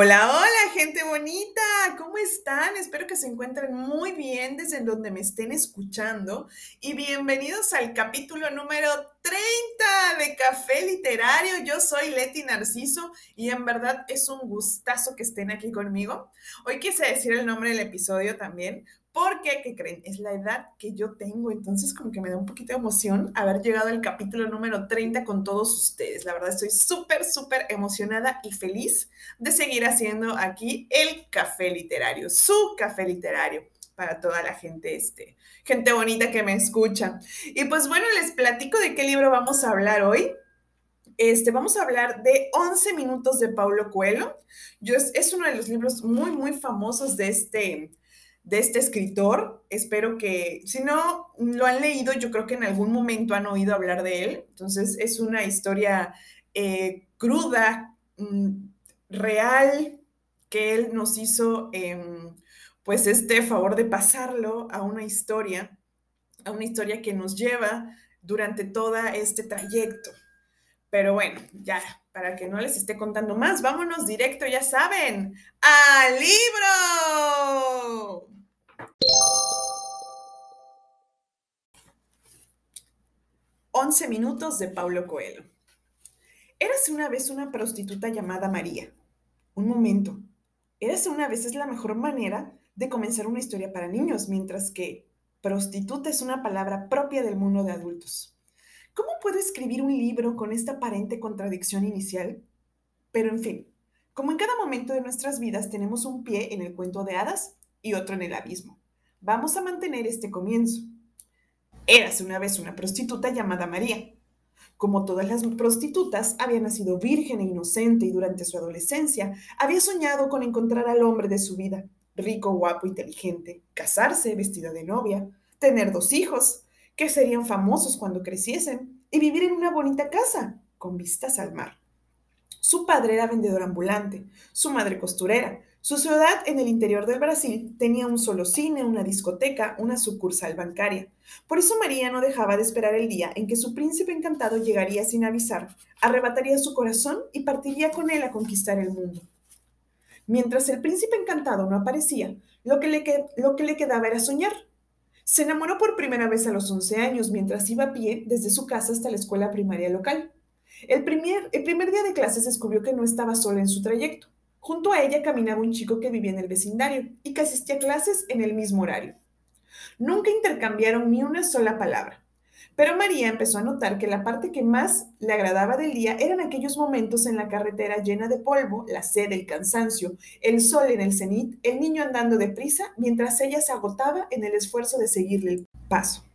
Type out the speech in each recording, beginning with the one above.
Hola, hola, gente bonita, ¿cómo están? Espero que se encuentren muy bien desde donde me estén escuchando y bienvenidos al capítulo número 30 de Café Literario. Yo soy Leti Narciso y en verdad es un gustazo que estén aquí conmigo. Hoy quise decir el nombre del episodio también porque, ¿qué creen? Es la edad que yo tengo, entonces como que me da un poquito de emoción haber llegado al capítulo número 30 con todos ustedes. La verdad estoy súper, súper emocionada y feliz de seguir haciendo aquí el café literario, su café literario para toda la gente, este, gente bonita que me escucha. Y pues bueno, les platico de qué libro vamos a hablar hoy. Este, vamos a hablar de 11 minutos de Paulo Coelho. Yo, es, es uno de los libros muy, muy famosos de este, de este escritor. Espero que, si no lo han leído, yo creo que en algún momento han oído hablar de él. Entonces, es una historia eh, cruda, mm, real, que él nos hizo, em, pues, este favor de pasarlo a una historia, a una historia que nos lleva durante todo este trayecto. Pero bueno, ya, para que no les esté contando más, vámonos directo, ya saben, al libro. 11 minutos de Paulo Coelho. Érase una vez una prostituta llamada María. Un momento. Érase una vez es la mejor manera de comenzar una historia para niños, mientras que prostituta es una palabra propia del mundo de adultos. ¿Cómo puedo escribir un libro con esta aparente contradicción inicial? Pero en fin, como en cada momento de nuestras vidas tenemos un pie en el cuento de hadas y otro en el abismo. Vamos a mantener este comienzo. Érase una vez una prostituta llamada María. Como todas las prostitutas, había nacido virgen e inocente y durante su adolescencia había soñado con encontrar al hombre de su vida, rico, guapo, inteligente, casarse vestida de novia, tener dos hijos, que serían famosos cuando creciesen, y vivir en una bonita casa, con vistas al mar. Su padre era vendedor ambulante, su madre costurera, su ciudad en el interior del Brasil tenía un solo cine, una discoteca, una sucursal bancaria. Por eso María no dejaba de esperar el día en que su príncipe encantado llegaría sin avisar, arrebataría su corazón y partiría con él a conquistar el mundo. Mientras el príncipe encantado no aparecía, lo que le, lo que le quedaba era soñar. Se enamoró por primera vez a los 11 años mientras iba a pie desde su casa hasta la escuela primaria local. El primer, el primer día de clases descubrió que no estaba sola en su trayecto. Junto a ella caminaba un chico que vivía en el vecindario y que asistía a clases en el mismo horario. Nunca intercambiaron ni una sola palabra, pero María empezó a notar que la parte que más le agradaba del día eran aquellos momentos en la carretera llena de polvo, la sed, el cansancio, el sol en el cenit, el niño andando deprisa mientras ella se agotaba en el esfuerzo de seguirle el paso.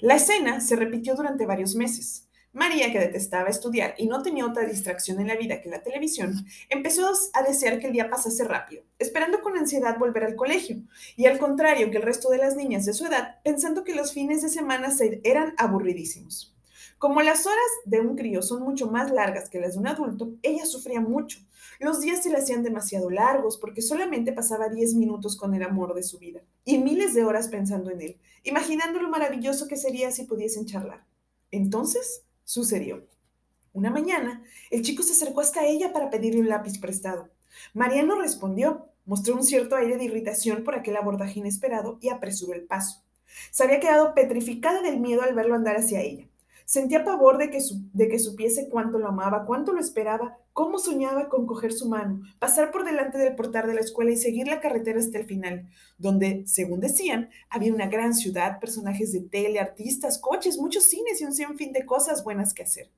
La escena se repitió durante varios meses. María, que detestaba estudiar y no tenía otra distracción en la vida que la televisión, empezó a desear que el día pasase rápido, esperando con ansiedad volver al colegio, y al contrario que el resto de las niñas de su edad, pensando que los fines de semana eran aburridísimos. Como las horas de un crío son mucho más largas que las de un adulto, ella sufría mucho. Los días se le hacían demasiado largos porque solamente pasaba 10 minutos con el amor de su vida y miles de horas pensando en él, imaginando lo maravilloso que sería si pudiesen charlar. Entonces, Sucedió. Una mañana, el chico se acercó hasta ella para pedirle un lápiz prestado. María no respondió, mostró un cierto aire de irritación por aquel abordaje inesperado y apresuró el paso. Se había quedado petrificada del miedo al verlo andar hacia ella. Sentía pavor de que, de que supiese cuánto lo amaba, cuánto lo esperaba, cómo soñaba con coger su mano, pasar por delante del portal de la escuela y seguir la carretera hasta el final, donde, según decían, había una gran ciudad, personajes de tele, artistas, coches, muchos cines y un sinfín de cosas buenas que hacer.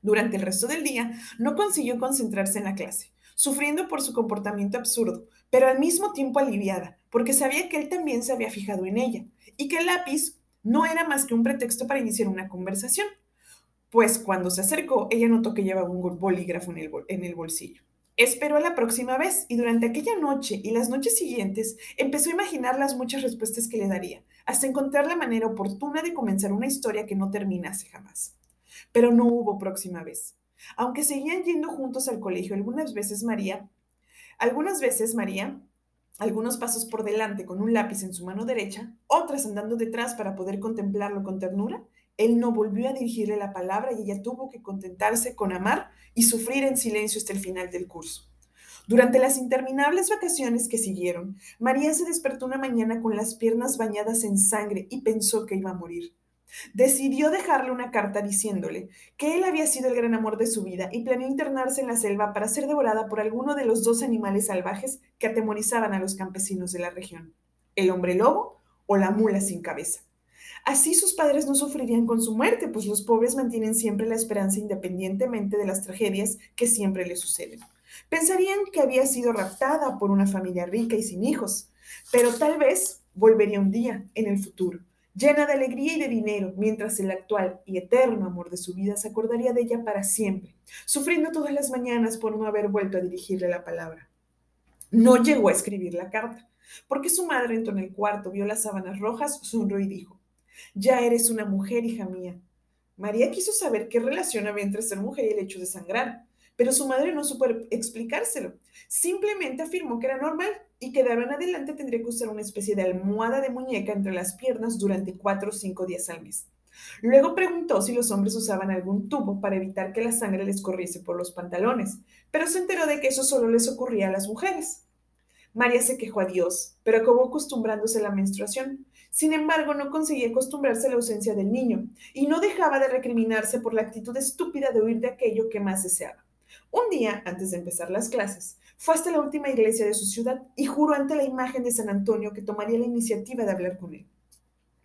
Durante el resto del día, no consiguió concentrarse en la clase, sufriendo por su comportamiento absurdo, pero al mismo tiempo aliviada, porque sabía que él también se había fijado en ella, y que el lápiz no era más que un pretexto para iniciar una conversación, pues cuando se acercó, ella notó que llevaba un bolígrafo en el, bolsillo. Esperó a la próxima vez y durante aquella noche y las noches siguientes empezó a imaginar las muchas respuestas que le daría, hasta encontrar la manera oportuna de comenzar una historia que no terminase jamás. Pero no hubo próxima vez. Aunque seguían yendo juntos al colegio algunas veces María, algunas veces María algunos pasos por delante con un lápiz en su mano derecha, otras andando detrás para poder contemplarlo con ternura, él no volvió a dirigirle la palabra y ella tuvo que contentarse con amar y sufrir en silencio hasta el final del curso. Durante las interminables vacaciones que siguieron, María se despertó una mañana con las piernas bañadas en sangre y pensó que iba a morir. Decidió dejarle una carta diciéndole que él había sido el gran amor de su vida y planeó internarse en la selva para ser devorada por alguno de los dos animales salvajes que atemorizaban a los campesinos de la región, el hombre lobo o la mula sin cabeza. Así sus padres no sufrirían con su muerte, pues los pobres mantienen siempre la esperanza independientemente de las tragedias que siempre les suceden. Pensarían que había sido raptada por una familia rica y sin hijos, pero tal vez volvería un día en el futuro, llena de alegría y de dinero, mientras el actual y eterno amor de su vida se acordaría de ella para siempre, sufriendo todas las mañanas por no haber vuelto a dirigirle la palabra. No llegó a escribir la carta, porque su madre entró en el cuarto, vio las sábanas rojas, sonrió y dijo, ya eres una mujer, hija mía. María quiso saber qué relación había entre ser mujer y el hecho de sangrar, pero su madre no supo explicárselo. Simplemente afirmó que era normal y que en adelante tendría que usar una especie de almohada de muñeca entre las piernas durante cuatro o cinco días al mes. Luego preguntó si los hombres usaban algún tubo para evitar que la sangre les corriese por los pantalones, pero se enteró de que eso solo les ocurría a las mujeres. María se quejó a Dios, pero acabó acostumbrándose a la menstruación. Sin embargo, no conseguía acostumbrarse a la ausencia del niño y no dejaba de recriminarse por la actitud estúpida de huir de aquello que más deseaba. Un día, antes de empezar las clases, fue hasta la última iglesia de su ciudad y juró ante la imagen de San Antonio que tomaría la iniciativa de hablar con él.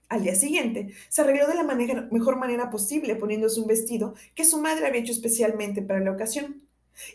Al día siguiente, se arregló de la mejor manera posible poniéndose un vestido que su madre había hecho especialmente para la ocasión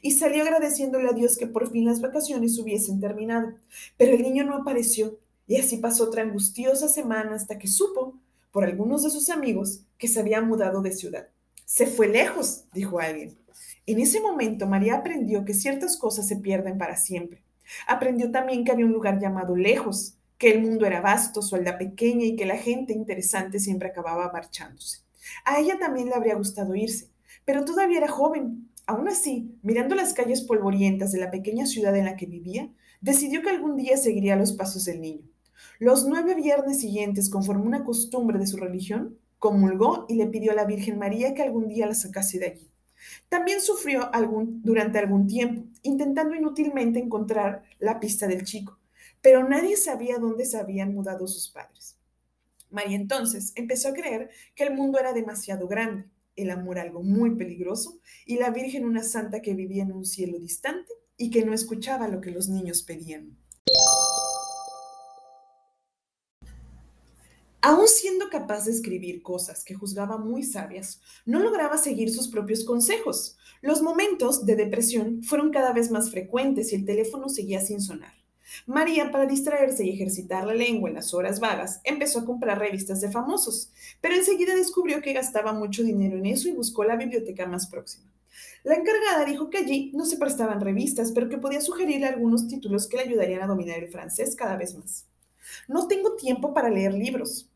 y salió agradeciéndole a Dios que por fin las vacaciones hubiesen terminado. Pero el niño no apareció y así pasó otra angustiosa semana hasta que supo, por algunos de sus amigos, que se había mudado de ciudad. Se fue lejos, dijo alguien. En ese momento María aprendió que ciertas cosas se pierden para siempre. Aprendió también que había un lugar llamado lejos, que el mundo era vasto, su aldea pequeña y que la gente interesante siempre acababa marchándose. A ella también le habría gustado irse, pero todavía era joven Aún así, mirando las calles polvorientas de la pequeña ciudad en la que vivía, decidió que algún día seguiría los pasos del niño. Los nueve viernes siguientes, conforme una costumbre de su religión, comulgó y le pidió a la Virgen María que algún día la sacase de allí. También sufrió durante algún tiempo, intentando inútilmente encontrar la pista del chico, pero nadie sabía dónde se habían mudado sus padres. María entonces empezó a creer que el mundo era demasiado grande el amor algo muy peligroso y la Virgen una santa que vivía en un cielo distante y que no escuchaba lo que los niños pedían. Aún siendo capaz de escribir cosas que juzgaba muy sabias, no lograba seguir sus propios consejos. Los momentos de depresión fueron cada vez más frecuentes y el teléfono seguía sin sonar. María, para distraerse y ejercitar la lengua en las horas vagas, empezó a comprar revistas de famosos, pero enseguida descubrió que gastaba mucho dinero en eso y buscó la biblioteca más próxima. La encargada dijo que allí no se prestaban revistas, pero que podía sugerirle algunos títulos que le ayudarían a dominar el francés cada vez más. No tengo tiempo para leer libros.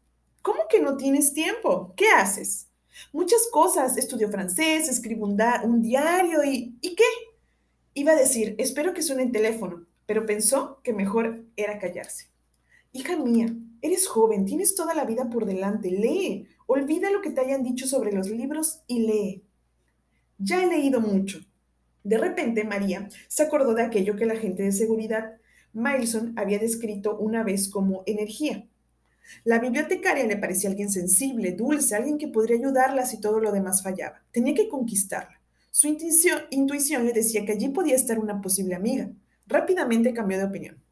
¿Cómo que no tienes tiempo? ¿Qué haces? Muchas cosas. Estudio francés, escribo un, diario y... ¿Y qué? Iba a decir, espero que suene el teléfono, pero pensó que mejor era callarse. Hija mía, eres joven, tienes toda la vida por delante, lee, olvida lo que te hayan dicho sobre los libros y lee. Ya he leído mucho. De repente, María se acordó de aquello que la gente de seguridad, Mileson, había descrito una vez como energía. La bibliotecaria le parecía alguien sensible, dulce, alguien que podría ayudarla si todo lo demás fallaba. Tenía que conquistarla. Su intuición, le decía que allí podía estar una posible amiga. Rápidamente cambió de opinión.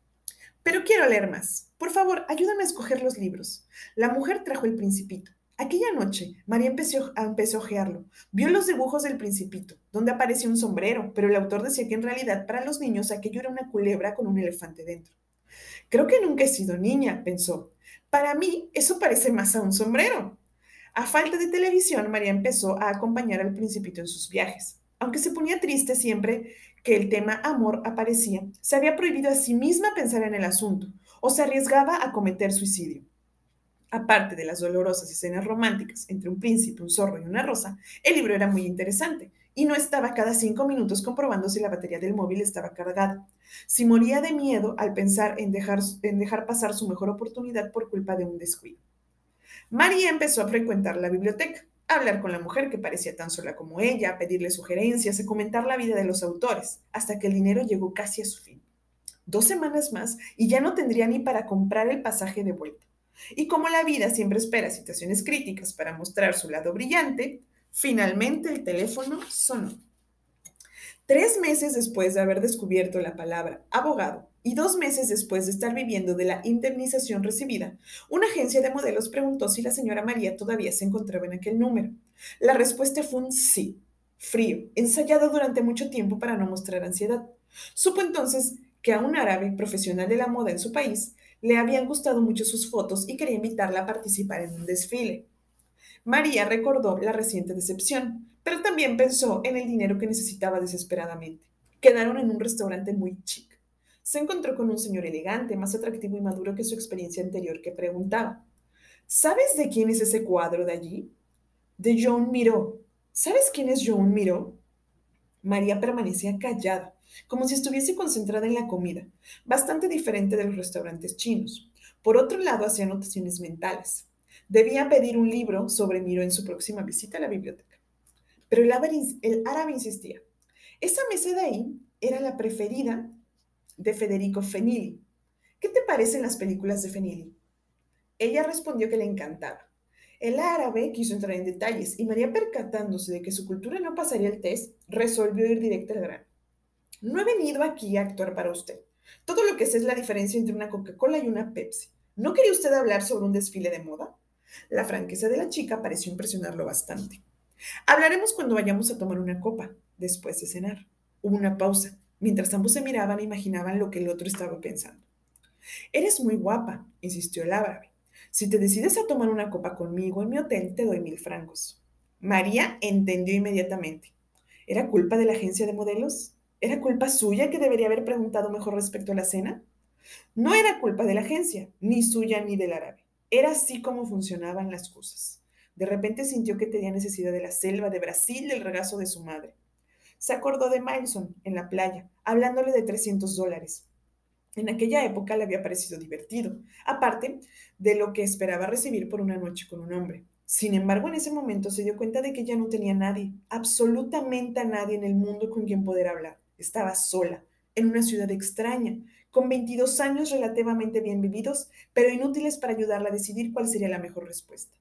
Pero quiero leer más. Por favor, ayúdame a escoger los libros. La mujer trajo el principito. Aquella noche, María empezó, a ojearlo. Vio los dibujos del principito, donde aparecía un sombrero, pero el autor decía que en realidad para los niños aquello era una culebra con un elefante dentro. Creo que nunca he sido niña, pensó. Para mí, eso parece más a un sombrero. A falta de televisión, María empezó a acompañar al principito en sus viajes. Aunque se ponía triste siempre que el tema amor aparecía, se había prohibido a sí misma pensar en el asunto o se arriesgaba a cometer suicidio. Aparte de las dolorosas escenas románticas entre un príncipe, un zorro y una rosa, el libro era muy interesante y no estaba cada cinco minutos comprobando si la batería del móvil estaba cargada. Si moría de miedo al pensar en dejar, en dejar pasar su mejor oportunidad por culpa de un descuido. María empezó a frecuentar la biblioteca. hablar con la mujer que parecía tan sola como ella, pedirle sugerencias y comentar la vida de los autores, hasta que el dinero llegó casi a su fin. Dos semanas más y ya no tendría ni para comprar el pasaje de vuelta. Y como la vida siempre espera situaciones críticas para mostrar su lado brillante, finalmente el teléfono sonó. Tres meses después de haber descubierto la palabra abogado y dos meses después de estar viviendo de la indemnización recibida, una agencia de modelos preguntó si la señora María todavía se encontraba en aquel número. La respuesta fue un sí, frío, ensayado durante mucho tiempo para no mostrar ansiedad. Supo entonces que a un árabe profesional de la moda en su país le habían gustado mucho sus fotos y quería invitarla a participar en un desfile. María recordó la reciente decepción, pero también pensó en el dinero que necesitaba desesperadamente. Quedaron en un restaurante muy chic. Se encontró con un señor elegante, más atractivo y maduro que su experiencia anterior, que preguntaba, ¿Sabes de quién es ese cuadro de allí? De John Miró. ¿Sabes quién es John Miró? María permanecía callada, como si estuviese concentrada en la comida, bastante diferente de los restaurantes chinos. Por otro lado, hacía anotaciones mentales. Debía pedir un libro sobre Miró en su próxima visita a la biblioteca. Pero el árabe, insistía. Esa mesa de ahí era la preferida de Federico Fenili. ¿Qué te parecen las películas de Fenili? Ella respondió que le encantaba. El árabe quiso entrar en detalles y María, percatándose de que su cultura no pasaría el test, resolvió ir directo al grano. No he venido aquí a actuar para usted. Todo lo que sé es la diferencia entre una Coca-Cola y una Pepsi. ¿No quería usted hablar sobre un desfile de moda? La franqueza de la chica pareció impresionarlo bastante. Hablaremos cuando vayamos a tomar una copa, después de cenar. Hubo una pausa. Mientras ambos se miraban e imaginaban lo que el otro estaba pensando. Eres muy guapa, insistió el árabe. Si te decides a tomar una copa conmigo en mi hotel, te doy mil francos. María entendió inmediatamente. ¿Era culpa de la agencia de modelos? ¿Era culpa suya que debería haber preguntado mejor respecto a la cena? No era culpa de la agencia, ni suya ni del árabe. Era así como funcionaban las cosas. De repente sintió que tenía necesidad de la selva, de Brasil, del regazo de su madre. Se acordó de Mileson en la playa, hablándole de 300 dólares. En aquella época le había parecido divertido, aparte de lo que esperaba recibir por una noche con un hombre. Sin embargo, en ese momento se dio cuenta de que ya no tenía nadie, absolutamente a nadie en el mundo con quien poder hablar. Estaba sola, en una ciudad extraña, con 22 años relativamente bien vividos, pero inútiles para ayudarla a decidir cuál sería la mejor respuesta.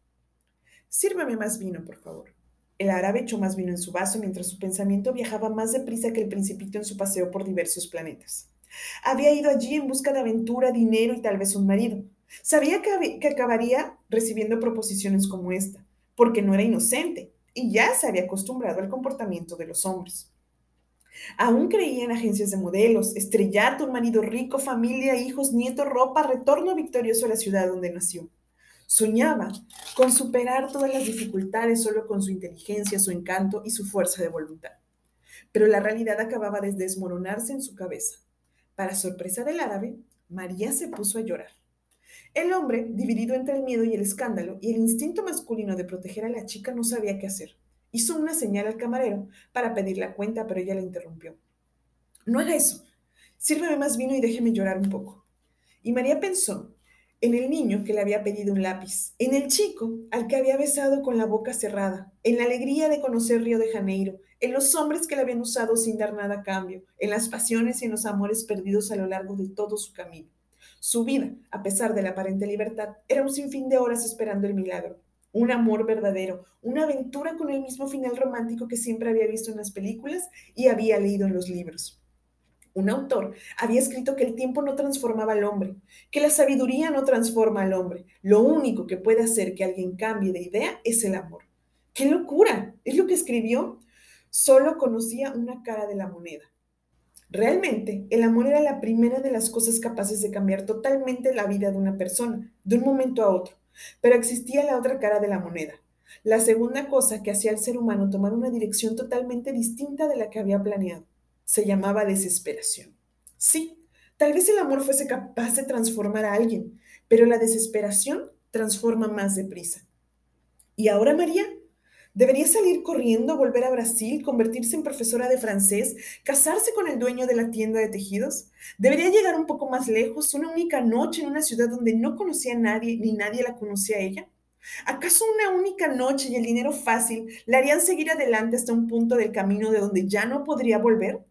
Sírveme más vino, por favor. El árabe echó más vino en su vaso mientras su pensamiento viajaba más deprisa que el principito en su paseo por diversos planetas. Había ido allí en busca de aventura, dinero y tal vez un marido. Sabía que, que acabaría recibiendo proposiciones como esta, porque no era inocente y ya se había acostumbrado al comportamiento de los hombres. Aún creía en agencias de modelos, estrellato, marido rico, familia, hijos, nietos, ropa, retorno victorioso a la ciudad donde nació. Soñaba con superar todas las dificultades solo con su inteligencia, su encanto y su fuerza de voluntad. Pero la realidad acababa de desmoronarse en su cabeza. Para sorpresa del árabe, María se puso a llorar. El hombre, dividido entre el miedo y el escándalo y el instinto masculino de proteger a la chica, no sabía qué hacer. Hizo una señal al camarero para pedir la cuenta, pero ella la interrumpió. No haga eso. Sírveme más vino y déjeme llorar un poco. Y María pensó en el niño que le había pedido un lápiz, en el chico al que había besado con la boca cerrada, en la alegría de conocer Río de Janeiro, en los hombres que le habían usado sin dar nada a cambio, en las pasiones y en los amores perdidos a lo largo de todo su camino. Su vida, a pesar de la aparente libertad, era un sinfín de horas esperando el milagro, un amor verdadero, una aventura con el mismo final romántico que siempre había visto en las películas y había leído en los libros. Un autor había escrito que el tiempo no transformaba al hombre, que la sabiduría no transforma al hombre. Lo único que puede hacer que alguien cambie de idea es el amor. ¡Qué locura! ¿Es lo que escribió? Solo conocía una cara de la moneda. Realmente, el amor era la primera de las cosas capaces de cambiar totalmente la vida de una persona, de un momento a otro. Pero existía la otra cara de la moneda, la segunda cosa que hacía al ser humano tomar una dirección totalmente distinta de la que había planeado se llamaba desesperación. Sí, tal vez el amor fuese capaz de transformar a alguien, pero la desesperación transforma más deprisa. ¿Y ahora María? ¿Debería salir corriendo, volver a Brasil, convertirse en profesora de francés, casarse con el dueño de la tienda de tejidos? ¿Debería llegar un poco más lejos, una única noche en una ciudad donde no conocía a nadie ni nadie la conocía a ella? ¿Acaso una única noche y el dinero fácil le harían seguir adelante hasta un punto del camino de donde ya no podría volver?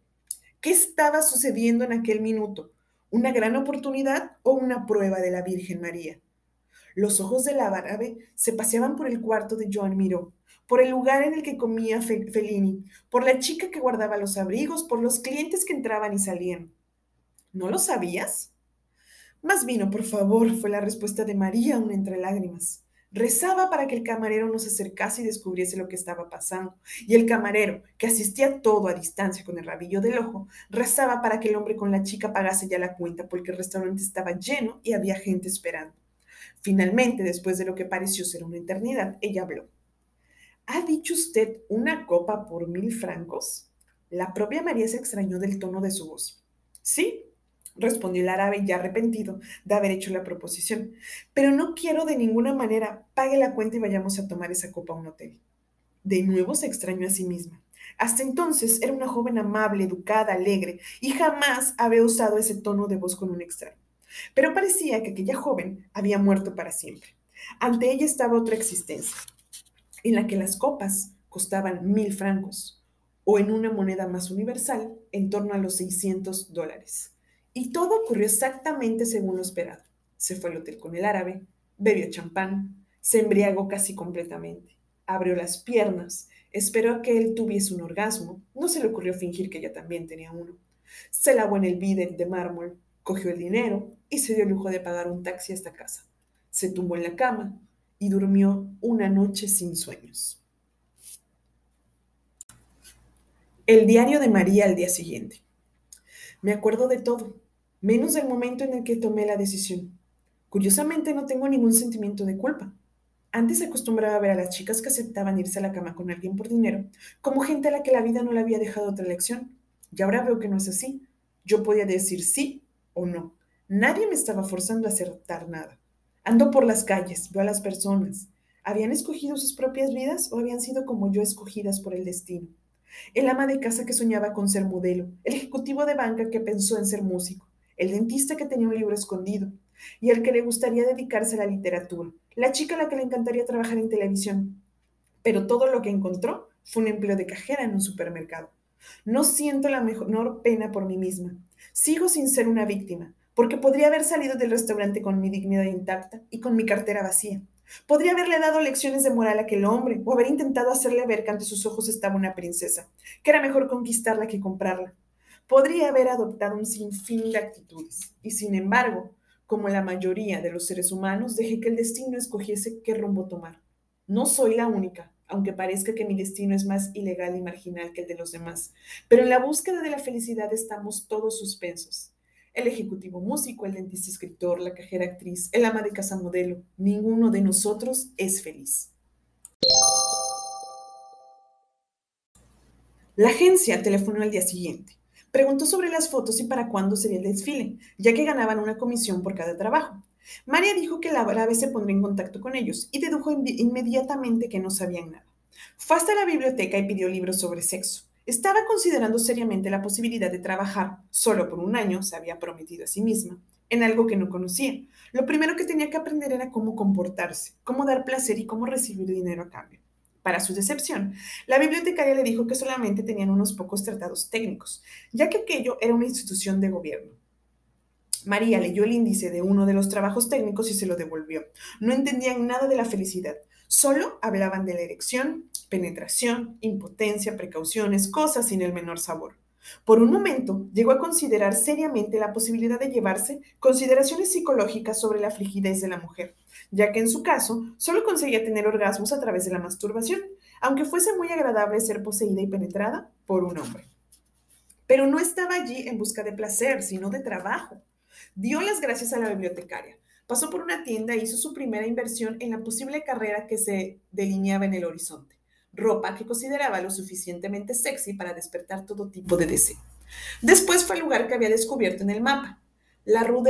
¿Qué estaba sucediendo en aquel minuto? ¿Una gran oportunidad o una prueba de la Virgen María? Los ojos del árabe se paseaban por el cuarto de Joan Miró, por el lugar en el que comía Fellini, por la chica que guardaba los abrigos, por los clientes que entraban y salían. ¿No lo sabías? Más vino, por favor, fue la respuesta de María, aún entre lágrimas. Rezaba para que el camarero no se acercase y descubriese lo que estaba pasando. Y el camarero, que asistía todo a distancia con el rabillo del ojo, rezaba para que el hombre con la chica pagase ya la cuenta porque el restaurante estaba lleno y había gente esperando. Finalmente, después de lo que pareció ser una eternidad, ella habló. ¿Ha dicho usted una copa por mil francos? La propia María se extrañó del tono de su voz. Sí, respondió el árabe ya arrepentido de haber hecho la proposición. Pero no quiero de ninguna manera. Pague la cuenta y vayamos a tomar esa copa a un hotel. De nuevo se extrañó a sí misma. Hasta entonces era una joven amable, educada, alegre, y jamás había usado ese tono de voz con un extraño. Pero parecía que aquella joven había muerto para siempre. Ante ella estaba otra existencia, en la que las copas costaban mil francos, o en una moneda más universal, en torno a los 600 dólares. Y todo ocurrió exactamente según lo esperado. Se fue al hotel con el árabe, bebió champán, se embriagó casi completamente, abrió las piernas, esperó a que él tuviese un orgasmo, no se le ocurrió fingir que ella también tenía uno. Se lavó en el bidel de mármol, cogió el dinero y se dio el lujo de pagar un taxi hasta casa. Se tumbó en la cama y durmió una noche sin sueños. El diario de María al día siguiente. Me acuerdo de todo menos del momento en el que tomé la decisión. Curiosamente no tengo ningún sentimiento de culpa. Antes acostumbraba a ver a las chicas que aceptaban irse a la cama con alguien por dinero como gente a la que la vida no le había dejado otra elección. Y ahora veo que no es así. Yo podía decir sí o no. Nadie me estaba forzando a acertar nada. Ando por las calles, veo a las personas. ¿Habían escogido sus propias vidas o habían sido como yo escogidas por el destino? El ama de casa que soñaba con ser modelo, el ejecutivo de banca que pensó en ser músico, el dentista que tenía un libro escondido y el que le gustaría dedicarse a la literatura, la chica a la que le encantaría trabajar en televisión. Pero todo lo que encontró fue un empleo de cajera en un supermercado. No siento la menor pena por mí misma. Sigo sin ser una víctima, porque podría haber salido del restaurante con mi dignidad intacta y con mi cartera vacía. Podría haberle dado lecciones de moral a aquel hombre o haber intentado hacerle ver que ante sus ojos estaba una princesa, que era mejor conquistarla que comprarla podría haber adoptado un sinfín de actitudes y sin embargo, como la mayoría de los seres humanos, dejé que el destino escogiese qué rumbo tomar. No soy la única, aunque parezca que mi destino es más ilegal y marginal que el de los demás, pero en la búsqueda de la felicidad estamos todos suspensos. El ejecutivo músico, el dentista escritor, la cajera actriz, el ama de casa modelo, ninguno de nosotros es feliz. La agencia telefonó al día siguiente. Preguntó sobre las fotos y para cuándo sería el desfile, ya que ganaban una comisión por cada trabajo. María dijo que la árabe se pondría en contacto con ellos y dedujo inmediatamente que no sabían nada. Fue hasta la biblioteca y pidió libros sobre sexo. Estaba considerando seriamente la posibilidad de trabajar, solo por un año, se había prometido a sí misma, en algo que no conocía. Lo primero que tenía que aprender era cómo comportarse, cómo dar placer y cómo recibir dinero a cambio. Para su decepción, la bibliotecaria le dijo que solamente tenían unos pocos tratados técnicos, ya que aquello era una institución de gobierno. María leyó el índice de uno de los trabajos técnicos y se lo devolvió. No entendían nada de la felicidad, solo hablaban de la erección, penetración, impotencia, precauciones, cosas sin el menor sabor. Por un momento llegó a considerar seriamente la posibilidad de llevarse consideraciones psicológicas sobre la frigidez de la mujer, ya que en su caso solo conseguía tener orgasmos a través de la masturbación, aunque fuese muy agradable ser poseída y penetrada por un hombre. Pero no estaba allí en busca de placer, sino de trabajo. Dio las gracias a la bibliotecaria. Pasó por una tienda e hizo su primera inversión en la posible carrera que se delineaba en el horizonte ropa que consideraba lo suficientemente sexy para despertar todo tipo de deseo. Después fue el lugar que había descubierto en el mapa, la Rue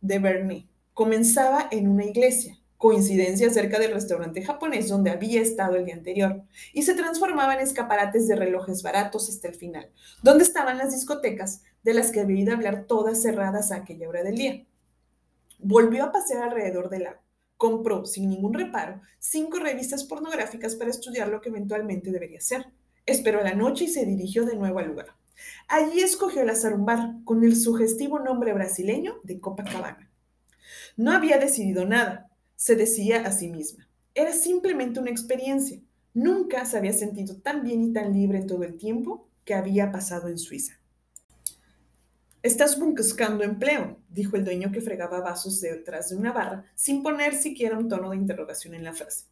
de, Berny. Comenzaba en una iglesia, coincidencia cerca del restaurante japonés donde había estado el día anterior, y se transformaba en escaparates de relojes baratos hasta el final, donde estaban las discotecas de las que había ido a hablar todas cerradas a aquella hora del día. Volvió a pasear alrededor del lago, Compró, sin ningún reparo, cinco revistas pornográficas para estudiar lo que eventualmente debería ser. Esperó la noche y se dirigió de nuevo al lugar. Allí escogió al azar un bar con el sugestivo nombre brasileño de Copacabana. No había decidido nada, se decía a sí misma. Era simplemente una experiencia. Nunca se había sentido tan bien y tan libre en todo el tiempo que había pasado en Suiza. Estás buscando empleo, dijo el dueño que fregaba vasos detrás de una barra, sin poner siquiera un tono de interrogación en la frase.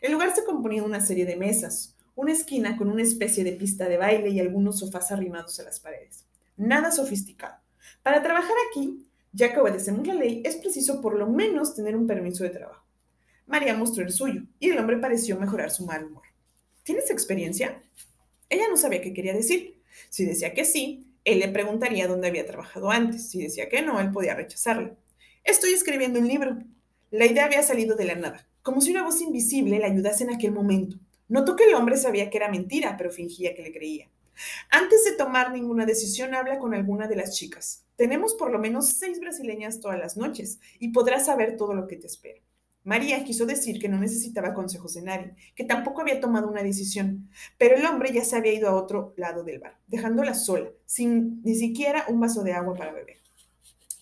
El lugar se componía de una serie de mesas, una esquina con una especie de pista de baile y algunos sofás arrimados a las paredes. Nada sofisticado. Para trabajar aquí, ya que obedecemos la ley, es preciso por lo menos tener un permiso de trabajo. María mostró el suyo y el hombre pareció mejorar su mal humor. ¿Tienes experiencia? Ella no sabía qué quería decir. Si decía que sí, él le preguntaría dónde había trabajado antes. Si decía que no, él podía rechazarle. Estoy escribiendo un libro. La idea había salido de la nada, como si una voz invisible le ayudase en aquel momento. Notó que el hombre sabía que era mentira, pero fingía que le creía. Antes de tomar ninguna decisión, habla con alguna de las chicas. Tenemos por lo menos seis brasileñas todas las noches y podrás saber todo lo que te espera. María quiso decir que no necesitaba consejos de nadie, que tampoco había tomado una decisión, pero el hombre ya se había ido a otro lado del bar, dejándola sola, sin ni siquiera un vaso de agua para beber.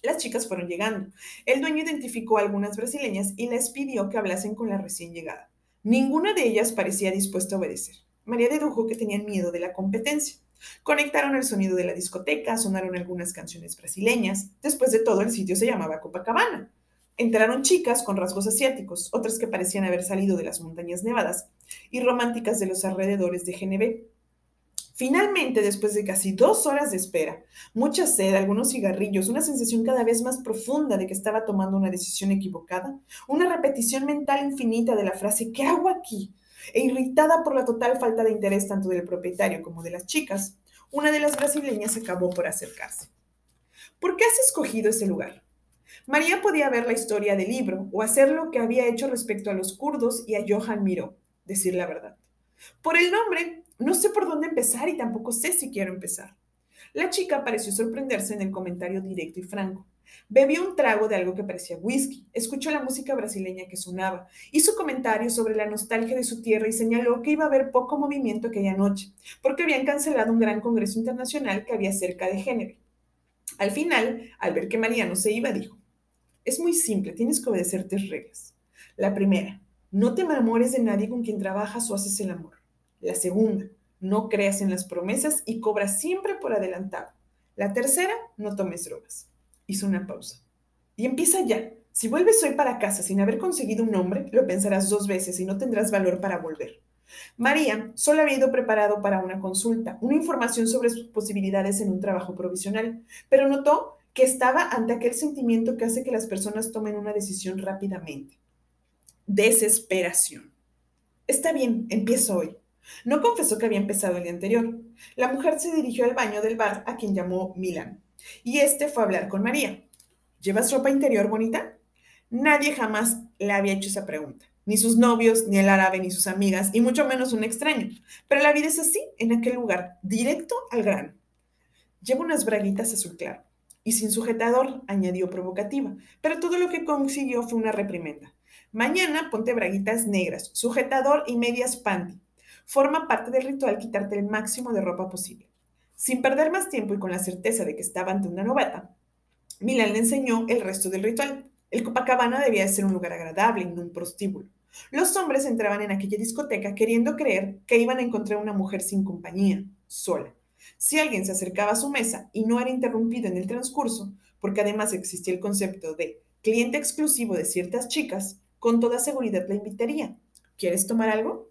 Las chicas fueron llegando. El dueño identificó a algunas brasileñas y les pidió que hablasen con la recién llegada. Ninguna de ellas parecía dispuesta a obedecer. María dedujo que tenían miedo de la competencia. Conectaron el sonido de la discoteca, sonaron algunas canciones brasileñas. Después de todo, el sitio se llamaba Copacabana. Entraron chicas con rasgos asiáticos, otras que parecían haber salido de las montañas nevadas y románticas de los alrededores de Geneve. Finalmente, después de casi dos horas de espera, mucha sed, algunos cigarrillos, una sensación cada vez más profunda de que estaba tomando una decisión equivocada, una repetición mental infinita de la frase ¿qué hago aquí? e irritada por la total falta de interés tanto del propietario como de las chicas, una de las brasileñas acabó por acercarse. ¿Por qué has escogido ese lugar? María podía ver la historia del libro o hacer lo que había hecho respecto a los kurdos y a Johan Miró, decir la verdad. Por el nombre, no sé por dónde empezar y tampoco sé si quiero empezar. La chica pareció sorprenderse en el comentario directo y franco. Bebió un trago de algo que parecía whisky, escuchó la música brasileña que sonaba, hizo comentarios sobre la nostalgia de su tierra y señaló que iba a haber poco movimiento aquella noche, porque habían cancelado un gran congreso internacional que había cerca de Género. Al final, al ver que María no se iba, dijo, es muy simple, tienes que obedecer tres reglas. La primera, no te enamores de nadie con quien trabajas o haces el amor. La segunda, no creas en las promesas y cobras siempre por adelantado. La tercera, no tomes drogas. Hizo una pausa. Y empieza ya. Si vuelves hoy para casa sin haber conseguido un hombre, lo pensarás dos veces y no tendrás valor para volver. María solo había ido preparado para una consulta, una información sobre sus posibilidades en un trabajo provisional, pero notó que estaba ante aquel sentimiento que hace que las personas tomen una decisión rápidamente. Desesperación. Está bien, empiezo hoy. No confesó que había empezado el día anterior. La mujer se dirigió al baño del bar a quien llamó Milan, y este fue a hablar con María. ¿Llevas ropa interior bonita? Nadie jamás le había hecho esa pregunta, ni sus novios, ni el árabe, ni sus amigas, y mucho menos un extraño. Pero la vida es así, en aquel lugar, directo al grano. Llevo unas braguitas azul claro y sin sujetador, añadió provocativa, pero todo lo que consiguió fue una reprimenda. Mañana ponte braguitas negras, sujetador y medias panty. Forma parte del ritual quitarte el máximo de ropa posible. Sin perder más tiempo y con la certeza de que estaba ante una novata, Milan le enseñó el resto del ritual. El Copacabana debía ser un lugar agradable y no un prostíbulo. Los hombres entraban en aquella discoteca queriendo creer que iban a encontrar una mujer sin compañía, sola. Si alguien se acercaba a su mesa y no era interrumpido en el transcurso, porque además existía el concepto de cliente exclusivo de ciertas chicas, con toda seguridad la invitaría. ¿Quieres tomar algo?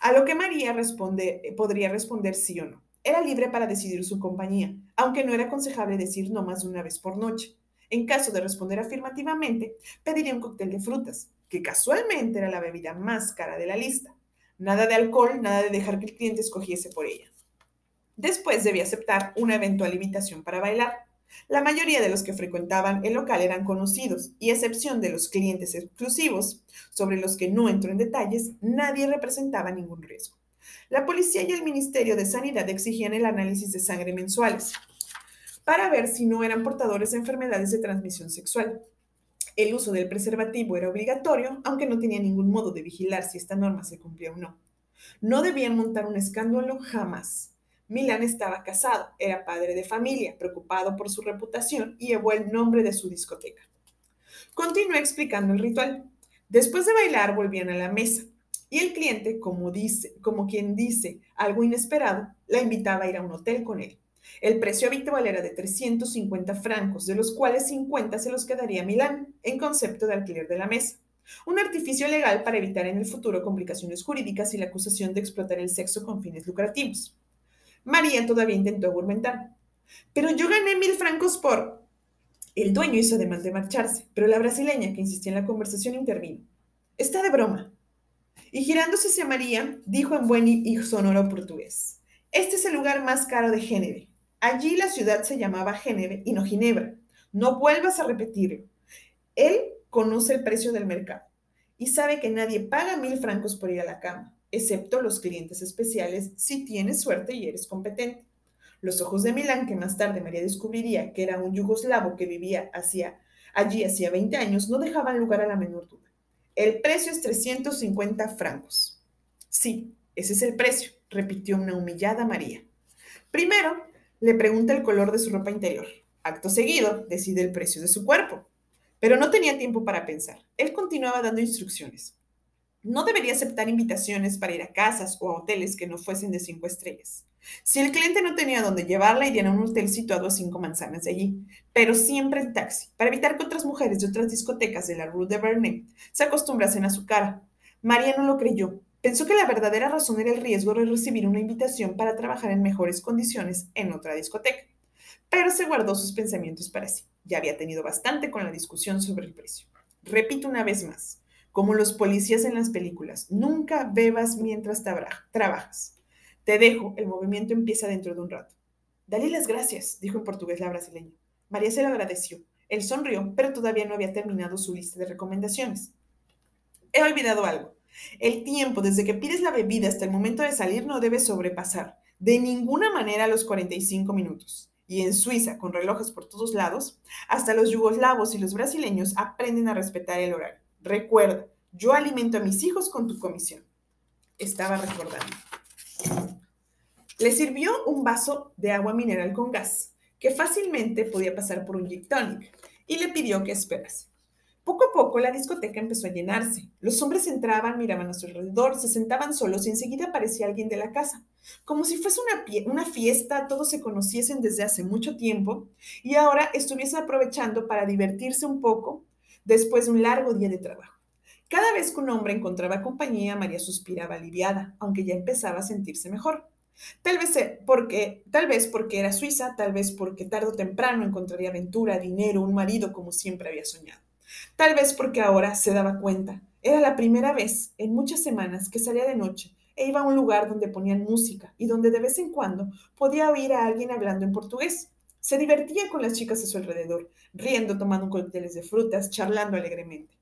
A lo que María eh, podría responder sí o no. Era libre para decidir su compañía, aunque no era aconsejable decir no más de una vez por noche. En caso de responder afirmativamente, pediría un cóctel de frutas, que casualmente era la bebida más cara de la lista. Nada de alcohol, nada de dejar que el cliente escogiese por ella. Después debía aceptar una eventual invitación para bailar. La mayoría de los que frecuentaban el local eran conocidos y, a excepción de los clientes exclusivos, sobre los que no entro en detalles, nadie representaba ningún riesgo. La policía y el Ministerio de Sanidad exigían el análisis de sangre mensuales para ver si no eran portadores de enfermedades de transmisión sexual. El uso del preservativo era obligatorio, aunque no tenía ningún modo de vigilar si esta norma se cumplía o no. No debían montar un escándalo jamás. Milán estaba casado, era padre de familia, preocupado por su reputación y llevó el nombre de su discoteca. Continué explicando el ritual. Después de bailar volvían a la mesa y el cliente, como dice, como quien dice algo inesperado, la invitaba a ir a un hotel con él. El precio habitual era de 350 francos, de los cuales 50 se los quedaría Milán, en concepto de alquiler de la mesa. Un artificio legal para evitar en el futuro complicaciones jurídicas y la acusación de explotar el sexo con fines lucrativos. María todavía intentó argumentar. Pero yo gané mil francos por... El dueño hizo además de marcharse, pero la brasileña, que insistía en la conversación, intervino. Está de broma. Y girándose hacia María, dijo en buen y sonoro portugués. Este es el lugar más caro de Génere. Allí la ciudad se llamaba Génere y no Ginebra. No vuelvas a repetirlo. Él conoce el precio del mercado y sabe que nadie paga mil francos por ir a la cama, excepto los clientes especiales si tienes suerte y eres competente. Los ojos de Milán, que más tarde María descubriría que era un yugoslavo que vivía hacia, allí hacía 20 años, no dejaban lugar a la menor duda. El precio es 350 francos. Sí, ese es el precio, repitió una humillada María. Primero, le pregunta el color de su ropa interior. Acto seguido, decide el precio de su cuerpo. Pero no tenía tiempo para pensar. Él continuaba dando instrucciones. No debería aceptar invitaciones para ir a casas o a hoteles que no fuesen de cinco estrellas. Si el cliente no tenía dónde llevarla, irían a un hotel situado a cinco manzanas de allí, pero siempre en taxi, para evitar que otras mujeres de otras discotecas de la Rue de Vernet se acostumbrasen a su cara. María no lo creyó. Pensó que la verdadera razón era el riesgo de recibir una invitación para trabajar en mejores condiciones en otra discoteca. Pero se guardó sus pensamientos para sí. Ya había tenido bastante con la discusión sobre el precio. Repito una vez más, como los policías en las películas, nunca bebas mientras trabajas. Te dejo, el movimiento empieza dentro de un rato. Dale las gracias, dijo en portugués la brasileña. María se lo agradeció. Él sonrió, pero todavía no había terminado su lista de recomendaciones. He olvidado algo. El tiempo desde que pides la bebida hasta el momento de salir no debe sobrepasar de ninguna manera los 45 minutos. Y en Suiza, con relojes por todos lados, hasta los yugoslavos y los brasileños aprenden a respetar el horario. Recuerda, yo alimento a mis hijos con tu comisión. Estaba recordando. Le sirvió un vaso de agua mineral con gas, que fácilmente podía pasar por un gin y le pidió que esperase. Poco a poco la discoteca empezó a llenarse. Los hombres entraban, miraban a su alrededor, se sentaban solos y enseguida aparecía alguien de la casa. Como si fuese una, una, fiesta, todos se conociesen desde hace mucho tiempo y ahora estuviesen aprovechando para divertirse un poco después de un largo día de trabajo. Cada vez que un hombre encontraba compañía, María suspiraba aliviada, aunque ya empezaba a sentirse mejor. Tal vez, eh, porque, tal vez porque era suiza, tal vez porque tarde o temprano encontraría aventura, dinero, un marido como siempre había soñado. Tal vez porque ahora se daba cuenta. Era la primera vez en muchas semanas que salía de noche e iba a un lugar donde ponían música y donde de vez en cuando podía oír a alguien hablando en portugués. Se divertía con las chicas a su alrededor, riendo, tomando cócteles de frutas, charlando alegremente.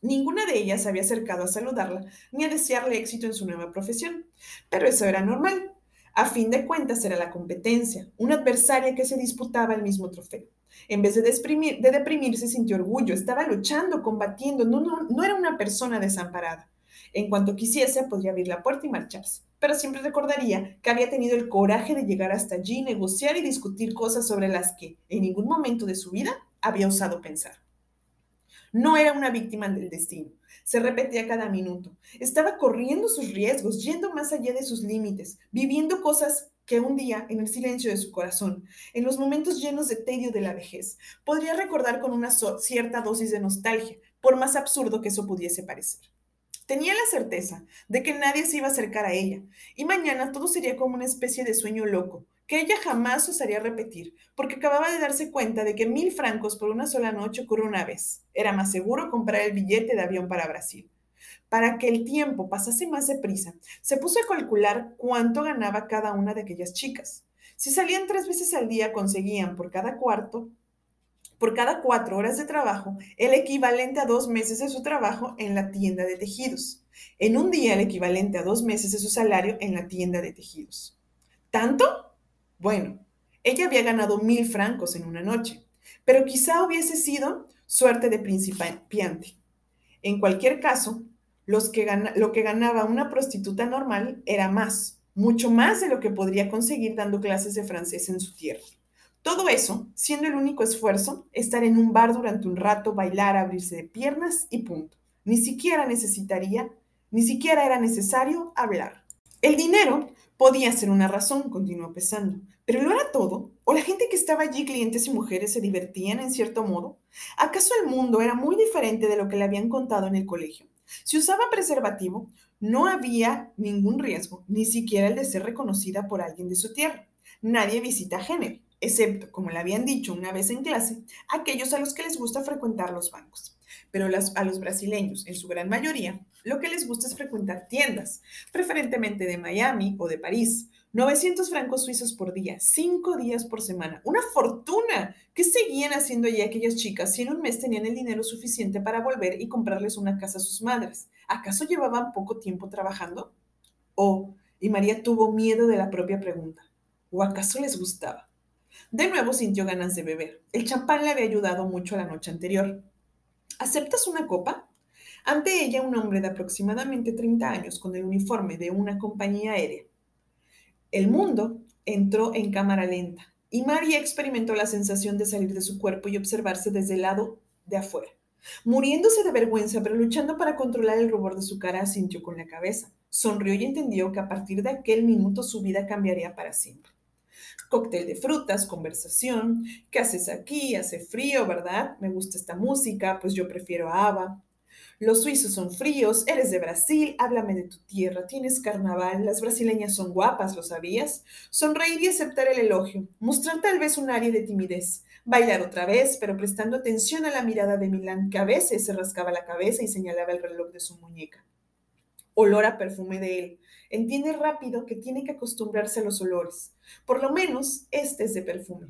Ninguna de ellas había acercado a saludarla ni a desearle éxito en su nueva profesión, pero eso era normal. A fin de cuentas era la competencia, una adversaria que se disputaba el mismo trofeo. En vez de, de deprimirse, sintió orgullo, estaba luchando, combatiendo, no, no, no era una persona desamparada. En cuanto quisiese, podría abrir la puerta y marcharse, pero siempre recordaría que había tenido el coraje de llegar hasta allí, negociar y discutir cosas sobre las que en ningún momento de su vida había osado pensar. No era una víctima del destino. Se repetía cada minuto. Estaba corriendo sus riesgos, yendo más allá de sus límites, viviendo cosas que un día, en el silencio de su corazón, en los momentos llenos de tedio de la vejez, podría recordar con una cierta dosis de nostalgia, por más absurdo que eso pudiese parecer. Tenía la certeza de que nadie se iba a acercar a ella, y mañana todo sería como una especie de sueño loco, que ella jamás osaría repetir, porque acababa de darse cuenta de que mil francos por una sola noche ocurre una vez. Era más seguro comprar el billete de avión para Brasil. Para que el tiempo pasase más deprisa, se puso a calcular cuánto ganaba cada una de aquellas chicas. Si salían tres veces al día, conseguían por cada cuarto, por cada cuatro horas de trabajo, el equivalente a dos meses de su trabajo en la tienda de tejidos. En un día, el equivalente a dos meses de su salario en la tienda de tejidos. ¿Tanto? Bueno, ella había ganado mil francos en una noche, pero quizá hubiese sido suerte de principiante. En cualquier caso, lo que ganaba una prostituta normal era más, mucho más de lo que podría conseguir dando clases de francés en su tierra. Todo eso, siendo el único esfuerzo, estar en un bar durante un rato, bailar, abrirse de piernas y punto. Ni siquiera necesitaría, ni siquiera era necesario hablar. El dinero podía ser una razón, continuó pesando, pero ¿lo era todo? ¿O la gente que estaba allí, clientes y mujeres, se divertían en cierto modo? ¿Acaso el mundo era muy diferente de lo que le habían contado en el colegio? Si usaba preservativo, no había ningún riesgo, ni siquiera el de ser reconocida por alguien de su tierra. Nadie visita a excepto, como le habían dicho una vez en clase, aquellos a los que les gusta frecuentar los bancos. Pero a los brasileños, en su gran mayoría, lo que les gusta es frecuentar tiendas, preferentemente de Miami o de París. 900 francos suizos por día, 5 días por semana. ¡Una fortuna! ¿Qué seguían haciendo allí aquellas chicas si en un mes tenían el dinero suficiente para volver y comprarles una casa a sus madres? ¿Acaso llevaban poco tiempo trabajando? Oh, y María tuvo miedo de la propia pregunta. ¿O acaso les gustaba? De nuevo sintió ganas de beber. El champán le había ayudado mucho la noche anterior. ¿Aceptas una copa? Ante ella un hombre de aproximadamente 30 años con el uniforme de una compañía aérea. El mundo entró en cámara lenta y María experimentó la sensación de salir de su cuerpo y observarse desde el lado de afuera. Muriéndose de vergüenza, pero luchando para controlar el rubor de su cara, sintió con la cabeza. Sonrió y entendió que a partir de aquel minuto su vida cambiaría para siempre cóctel de frutas, conversación, ¿qué haces aquí? Hace frío, ¿verdad? Me gusta esta música, pues yo prefiero a. Los suizos son fríos, eres de Brasil, háblame de tu tierra, tienes carnaval, las brasileñas son guapas, ¿lo sabías? Sonreír y aceptar el elogio, mostrar tal vez un área de timidez, bailar otra vez, pero prestando atención a la mirada de Milán, que a veces se rascaba la cabeza y señalaba el reloj de su muñeca. Olor a perfume de él, entiende rápido que tiene que acostumbrarse a los olores. Por lo menos este es de perfume.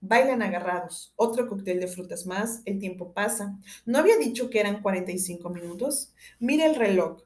Bailan agarrados. Otro cóctel de frutas más. El tiempo pasa. ¿No había dicho que eran 45 minutos? Mira el reloj.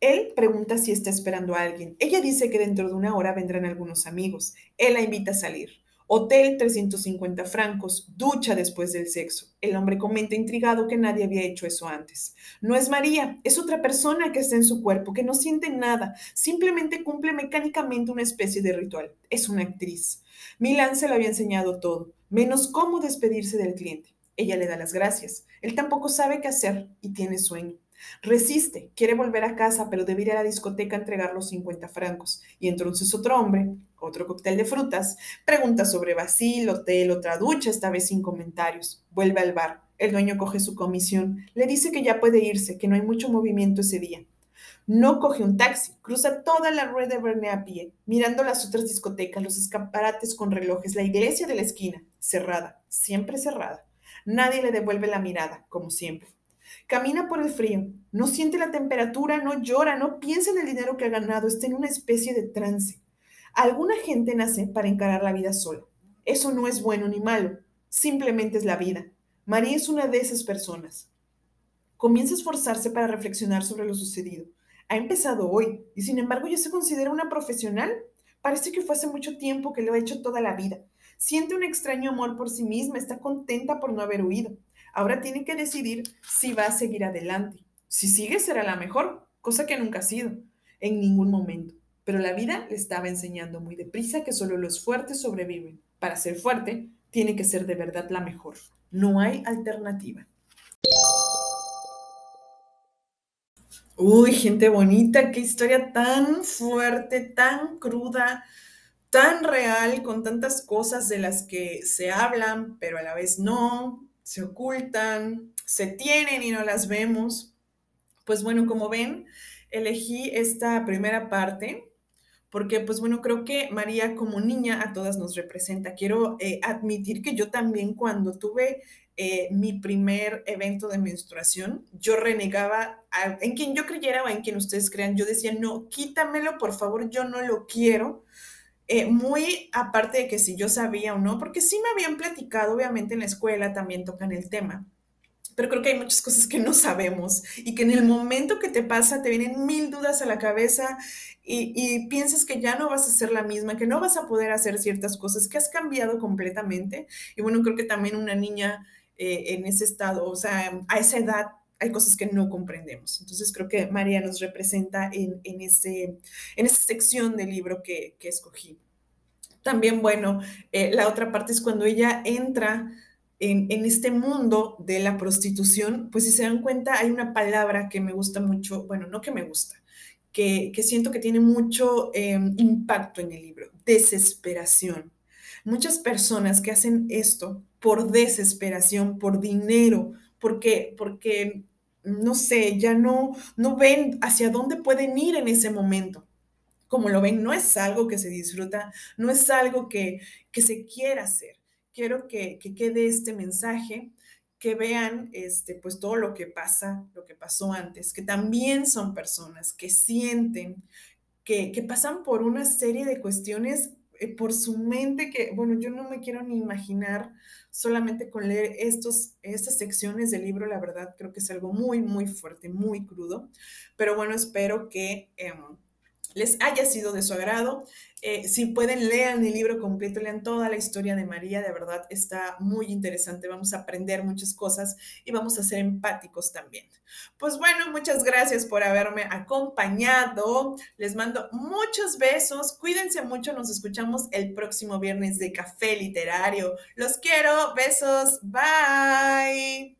Él pregunta si está esperando a alguien. Ella dice que dentro de una hora vendrán algunos amigos. Él la invita a salir. Hotel 350 francos, ducha después del sexo. El hombre comenta intrigado que nadie había hecho eso antes. No es María, es otra persona que está en su cuerpo, que no siente nada, simplemente cumple mecánicamente una especie de ritual. Es una actriz. Milán se le había enseñado todo, menos cómo despedirse del cliente. Ella le da las gracias. Él tampoco sabe qué hacer y tiene sueño. Resiste, quiere volver a casa, pero debe ir a la discoteca a entregar los 50 francos. Y entonces otro hombre, otro cóctel de frutas, pregunta sobre Basil, hotel, otra ducha, esta vez sin comentarios. Vuelve al bar. El dueño coge su comisión, le dice que ya puede irse, que no hay mucho movimiento ese día. No coge un taxi, cruza toda la rueda de Verne a pie, mirando las otras discotecas, los escaparates con relojes, la iglesia de la esquina, cerrada, siempre cerrada. Nadie le devuelve la mirada, como siempre. Camina por el frío, no siente la temperatura, no llora, no piensa en el dinero que ha ganado, está en una especie de trance. Alguna gente nace para encarar la vida sola. Eso no es bueno ni malo, simplemente es la vida. María es una de esas personas. Comienza a esforzarse para reflexionar sobre lo sucedido. Ha empezado hoy y sin embargo ya se considera una profesional. Parece que fue hace mucho tiempo que lo ha hecho toda la vida. Siente un extraño amor por sí misma, está contenta por no haber huido. Ahora tiene que decidir si va a seguir adelante. Si sigue será la mejor, cosa que nunca ha sido, en ningún momento. Pero la vida le estaba enseñando muy deprisa que solo los fuertes sobreviven. Para ser fuerte, tiene que ser de verdad la mejor. No hay alternativa. Uy, gente bonita, qué historia tan fuerte, tan cruda, tan real, con tantas cosas de las que se hablan, pero a la vez no, se ocultan, se tienen y no las vemos. Pues bueno, como ven, elegí esta primera parte porque pues bueno, creo que María como niña a todas nos representa. Quiero eh, admitir que yo también cuando tuve eh, mi primer evento de menstruación, yo renegaba en quien yo creyera o en quien ustedes crean, yo decía, no, quítamelo, por favor, yo no lo quiero eh, muy aparte de que si yo sabía o no, porque sí me habían platicado, obviamente en la escuela también tocan el tema, pero creo que hay muchas cosas que no sabemos y que en el momento que te pasa te vienen mil dudas a la cabeza y, y, piensas que ya no vas a ser la misma, que no vas a poder hacer ciertas cosas, que has cambiado completamente. Y bueno, creo que también una niña eh, en ese estado, o sea, a esa edad hay cosas que no comprendemos. Entonces creo que María nos representa en, en, ese, en esa sección del libro que, que escogí. También, bueno, eh, la otra parte es cuando ella entra en, este mundo de la prostitución, pues si se dan cuenta, hay una palabra que me gusta mucho, bueno, no que me gusta, que, siento que tiene mucho eh, impacto en el libro, desesperación. Muchas personas que hacen esto por desesperación, por dinero, porque, porque no sé, ya no, no ven hacia dónde pueden ir en ese momento. Como lo ven, no es algo que se disfruta, no es algo que, que se quiera hacer. Quiero que, que quede este mensaje, que vean este, pues todo lo que pasa, lo que pasó antes, que también son personas que sienten, que, pasan por una serie de cuestiones eh, por su mente que, bueno, yo no me quiero ni imaginar solamente con leer estos, estas secciones del libro, la verdad creo que es algo muy, muy fuerte, muy crudo, pero bueno, espero que... Eh, les haya sido de su agrado. Eh, si pueden, lean el libro completo, lean toda la historia de María, de verdad está muy interesante, vamos a aprender muchas cosas y vamos a ser empáticos también. Pues bueno, muchas gracias por haberme acompañado, les mando muchos besos, cuídense mucho, nos escuchamos el próximo viernes de Café Literario. Los quiero, besos, bye.